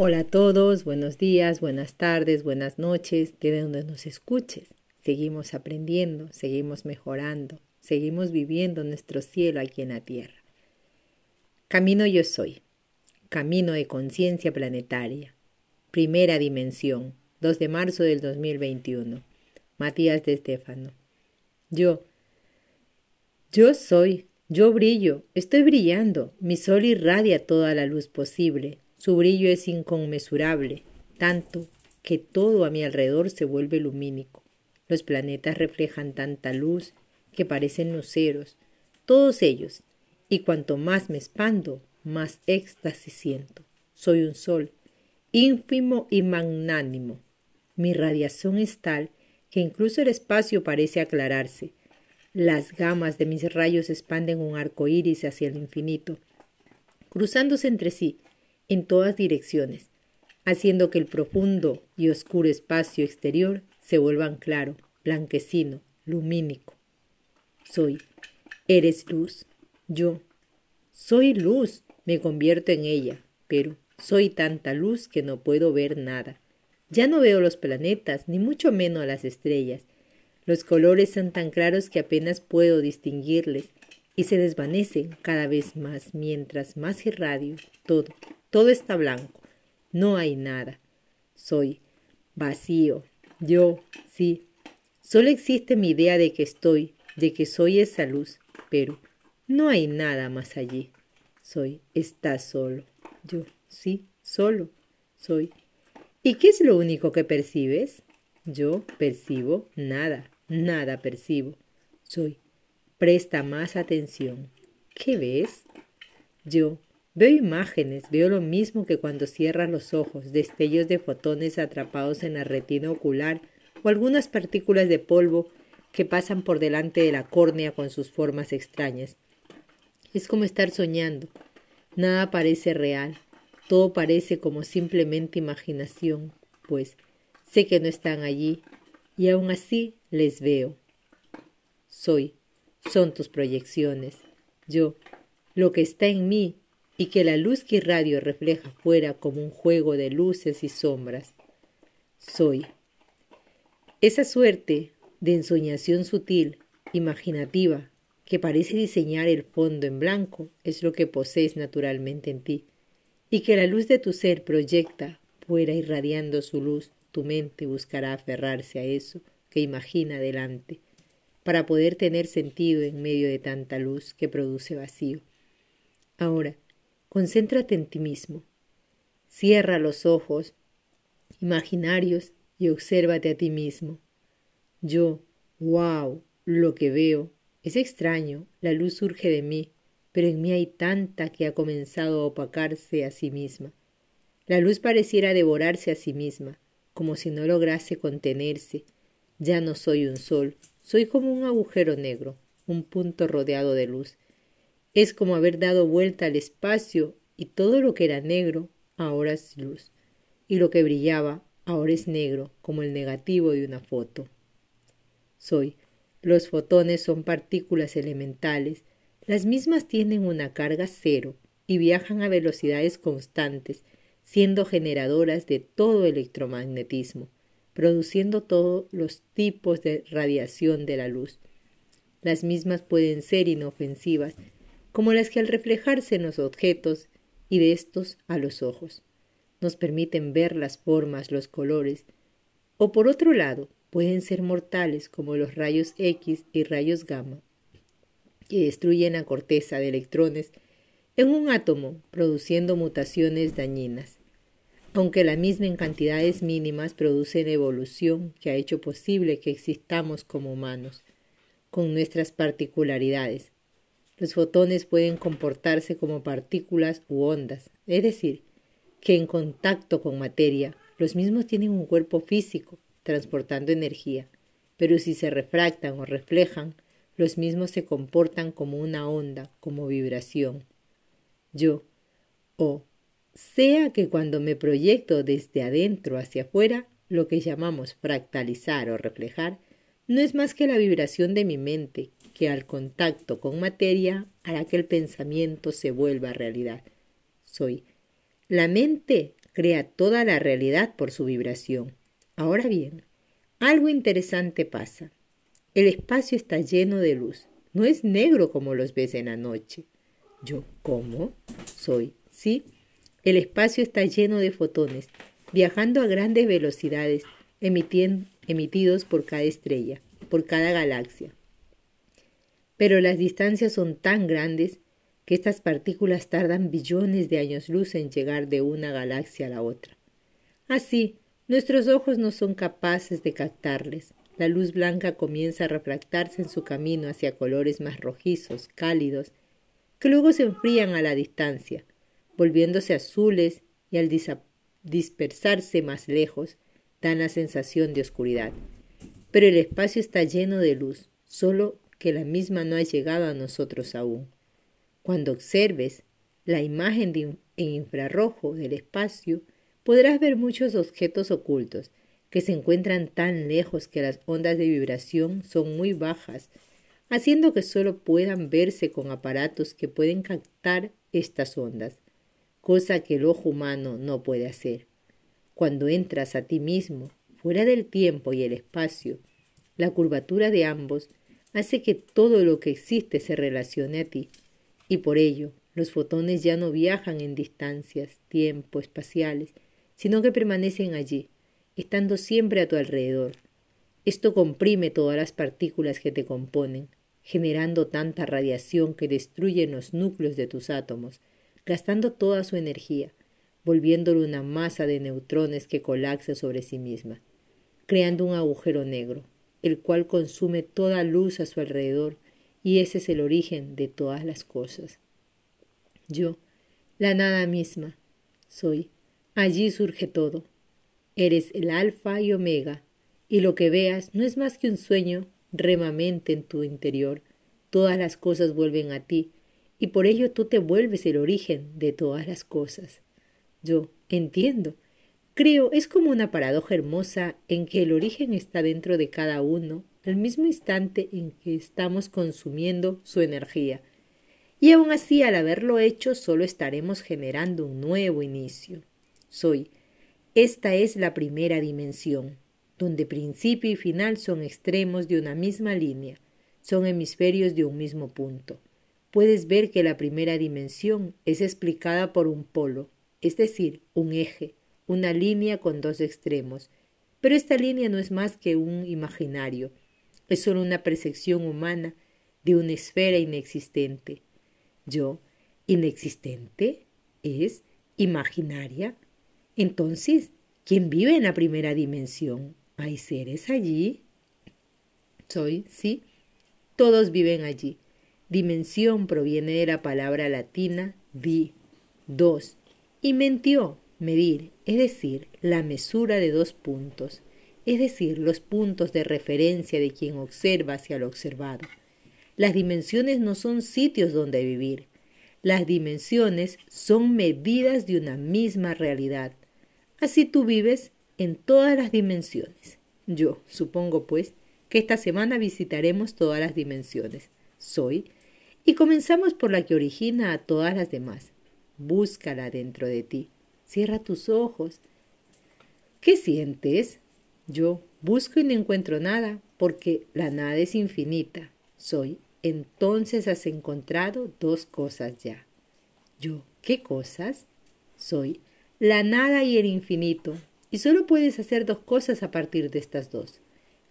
Hola a todos, buenos días, buenas tardes, buenas noches, de donde nos escuches. Seguimos aprendiendo, seguimos mejorando, seguimos viviendo nuestro cielo aquí en la tierra. Camino yo soy, camino de conciencia planetaria, primera dimensión, 2 de marzo del 2021. Matías de Estéfano. Yo, yo soy, yo brillo, estoy brillando, mi sol irradia toda la luz posible, su brillo es inconmensurable, tanto que todo a mi alrededor se vuelve lumínico. Los planetas reflejan tanta luz que parecen luceros, todos ellos, y cuanto más me expando, más éxtasis siento. Soy un sol, ínfimo y magnánimo. Mi radiación es tal que incluso el espacio parece aclararse. Las gamas de mis rayos expanden un arco iris hacia el infinito, cruzándose entre sí, en todas direcciones, haciendo que el profundo y oscuro espacio exterior se vuelvan claro, blanquecino, lumínico. Soy, eres luz, yo. Soy luz, me convierto en ella, pero soy tanta luz que no puedo ver nada. Ya no veo los planetas, ni mucho menos las estrellas. Los colores son tan claros que apenas puedo distinguirles y se desvanecen cada vez más mientras más irradio todo, todo está blanco. No hay nada. Soy vacío. Yo, sí. Solo existe mi idea de que estoy, de que soy esa luz, pero no hay nada más allí. Soy, está solo. Yo, sí, solo. Soy. ¿Y qué es lo único que percibes? Yo percibo nada, nada percibo. Soy. Presta más atención. ¿Qué ves? Yo Veo imágenes, veo lo mismo que cuando cierras los ojos, destellos de fotones atrapados en la retina ocular o algunas partículas de polvo que pasan por delante de la córnea con sus formas extrañas. Es como estar soñando. Nada parece real, todo parece como simplemente imaginación, pues sé que no están allí y aún así les veo. Soy, son tus proyecciones. Yo, lo que está en mí y que la luz que irradio refleja fuera como un juego de luces y sombras. Soy. Esa suerte de ensoñación sutil, imaginativa, que parece diseñar el fondo en blanco, es lo que posees naturalmente en ti, y que la luz de tu ser proyecta fuera irradiando su luz, tu mente buscará aferrarse a eso que imagina delante, para poder tener sentido en medio de tanta luz que produce vacío. Ahora, Concéntrate en ti mismo. Cierra los ojos imaginarios y obsérvate a ti mismo. Yo, wow, lo que veo. Es extraño, la luz surge de mí, pero en mí hay tanta que ha comenzado a opacarse a sí misma. La luz pareciera devorarse a sí misma, como si no lograse contenerse. Ya no soy un sol, soy como un agujero negro, un punto rodeado de luz. Es como haber dado vuelta al espacio y todo lo que era negro ahora es luz, y lo que brillaba ahora es negro, como el negativo de una foto. Soy. Los fotones son partículas elementales. Las mismas tienen una carga cero y viajan a velocidades constantes, siendo generadoras de todo electromagnetismo, produciendo todos los tipos de radiación de la luz. Las mismas pueden ser inofensivas como las que al reflejarse en los objetos y de estos a los ojos nos permiten ver las formas, los colores, o por otro lado pueden ser mortales como los rayos X y rayos gamma, que destruyen la corteza de electrones en un átomo, produciendo mutaciones dañinas. Aunque la misma en cantidades mínimas producen evolución que ha hecho posible que existamos como humanos, con nuestras particularidades, los fotones pueden comportarse como partículas u ondas, es decir, que en contacto con materia, los mismos tienen un cuerpo físico, transportando energía, pero si se refractan o reflejan, los mismos se comportan como una onda, como vibración. Yo, o sea que cuando me proyecto desde adentro hacia afuera, lo que llamamos fractalizar o reflejar, no es más que la vibración de mi mente, que al contacto con materia hará que el pensamiento se vuelva realidad. Soy. La mente crea toda la realidad por su vibración. Ahora bien, algo interesante pasa. El espacio está lleno de luz. No es negro como los ves en la noche. Yo, ¿cómo? Soy, sí. El espacio está lleno de fotones, viajando a grandes velocidades, emitidos por cada estrella, por cada galaxia. Pero las distancias son tan grandes que estas partículas tardan billones de años luz en llegar de una galaxia a la otra. Así, nuestros ojos no son capaces de captarles. La luz blanca comienza a refractarse en su camino hacia colores más rojizos, cálidos, que luego se enfrían a la distancia, volviéndose azules y al dispersarse más lejos, dan la sensación de oscuridad. Pero el espacio está lleno de luz, solo que la misma no ha llegado a nosotros aún. Cuando observes la imagen de en infrarrojo del espacio, podrás ver muchos objetos ocultos que se encuentran tan lejos que las ondas de vibración son muy bajas, haciendo que solo puedan verse con aparatos que pueden captar estas ondas, cosa que el ojo humano no puede hacer. Cuando entras a ti mismo, fuera del tiempo y el espacio, la curvatura de ambos hace que todo lo que existe se relacione a ti, y por ello los fotones ya no viajan en distancias, tiempo, espaciales, sino que permanecen allí, estando siempre a tu alrededor. Esto comprime todas las partículas que te componen, generando tanta radiación que destruye los núcleos de tus átomos, gastando toda su energía, volviéndolo una masa de neutrones que colapsa sobre sí misma, creando un agujero negro, el cual consume toda luz a su alrededor, y ese es el origen de todas las cosas. Yo, la nada misma, soy. Allí surge todo. Eres el alfa y omega, y lo que veas no es más que un sueño remamente en tu interior. Todas las cosas vuelven a ti, y por ello tú te vuelves el origen de todas las cosas. Yo entiendo, Creo es como una paradoja hermosa en que el origen está dentro de cada uno al mismo instante en que estamos consumiendo su energía. Y aun así, al haberlo hecho, solo estaremos generando un nuevo inicio. Soy. Esta es la primera dimensión, donde principio y final son extremos de una misma línea, son hemisferios de un mismo punto. Puedes ver que la primera dimensión es explicada por un polo, es decir, un eje, una línea con dos extremos, pero esta línea no es más que un imaginario, es solo una percepción humana de una esfera inexistente. Yo, inexistente, es imaginaria. Entonces, ¿quién vive en la primera dimensión? ¿Hay seres allí? Soy, sí, todos viven allí. Dimensión proviene de la palabra latina di, dos, y mentió, medir, es decir, la mesura de dos puntos, es decir, los puntos de referencia de quien observa hacia lo observado. Las dimensiones no son sitios donde vivir, las dimensiones son medidas de una misma realidad. Así tú vives en todas las dimensiones. Yo supongo, pues, que esta semana visitaremos todas las dimensiones. Soy, y comenzamos por la que origina a todas las demás. Búscala dentro de ti. Cierra tus ojos. ¿Qué sientes? Yo busco y no encuentro nada, porque la nada es infinita. Soy. Entonces has encontrado dos cosas ya. Yo, ¿qué cosas? Soy la nada y el infinito, y solo puedes hacer dos cosas a partir de estas dos.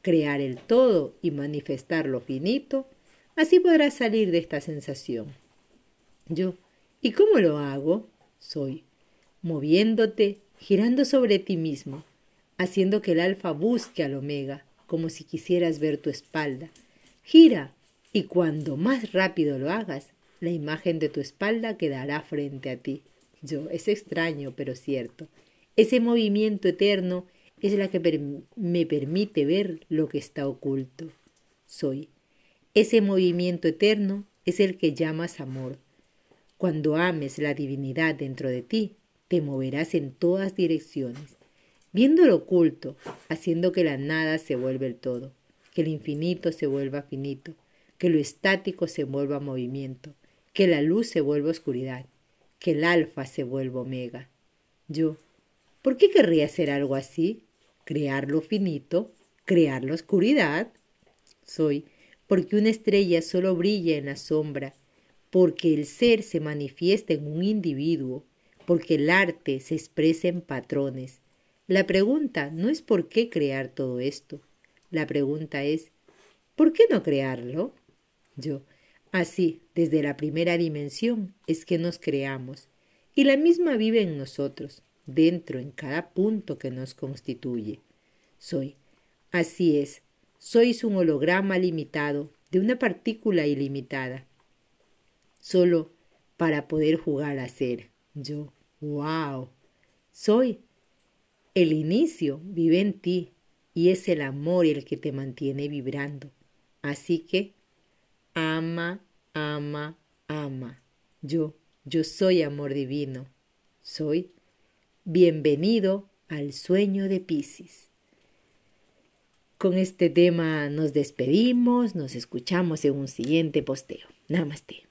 Crear el todo y manifestar lo finito, así podrás salir de esta sensación. Yo, ¿y cómo lo hago? Soy moviéndote, girando sobre ti mismo, haciendo que el alfa busque al omega, como si quisieras ver tu espalda. Gira, y cuando más rápido lo hagas, la imagen de tu espalda quedará frente a ti. Yo, es extraño, pero cierto. Ese movimiento eterno es la que me permite ver lo que está oculto. Soy. Ese movimiento eterno es el que llamas amor. Cuando ames la divinidad dentro de ti, te moverás en todas direcciones, viendo lo oculto, haciendo que la nada se vuelva el todo, que el infinito se vuelva finito, que lo estático se vuelva movimiento, que la luz se vuelva oscuridad, que el alfa se vuelva omega. Yo, ¿Por qué querría hacer algo así? Crear lo finito, crear la oscuridad. Soy, porque una estrella solo brilla en la sombra, porque el ser se manifiesta en un individuo, porque el arte se expresa en patrones. La pregunta no es por qué crear todo esto. La pregunta es, ¿por qué no crearlo? Yo, así, desde la primera dimensión, es que nos creamos, y la misma vive en nosotros, dentro, en cada punto que nos constituye. Soy, así es, sois un holograma limitado de una partícula ilimitada, solo para poder jugar a ser yo. ¡Wow! Soy. El inicio vive en ti y es el amor el que te mantiene vibrando. Así que ama, ama, ama. Yo, yo soy amor divino. Soy. Bienvenido al sueño de Piscis. Con este tema nos despedimos, nos escuchamos en un siguiente posteo. Namaste.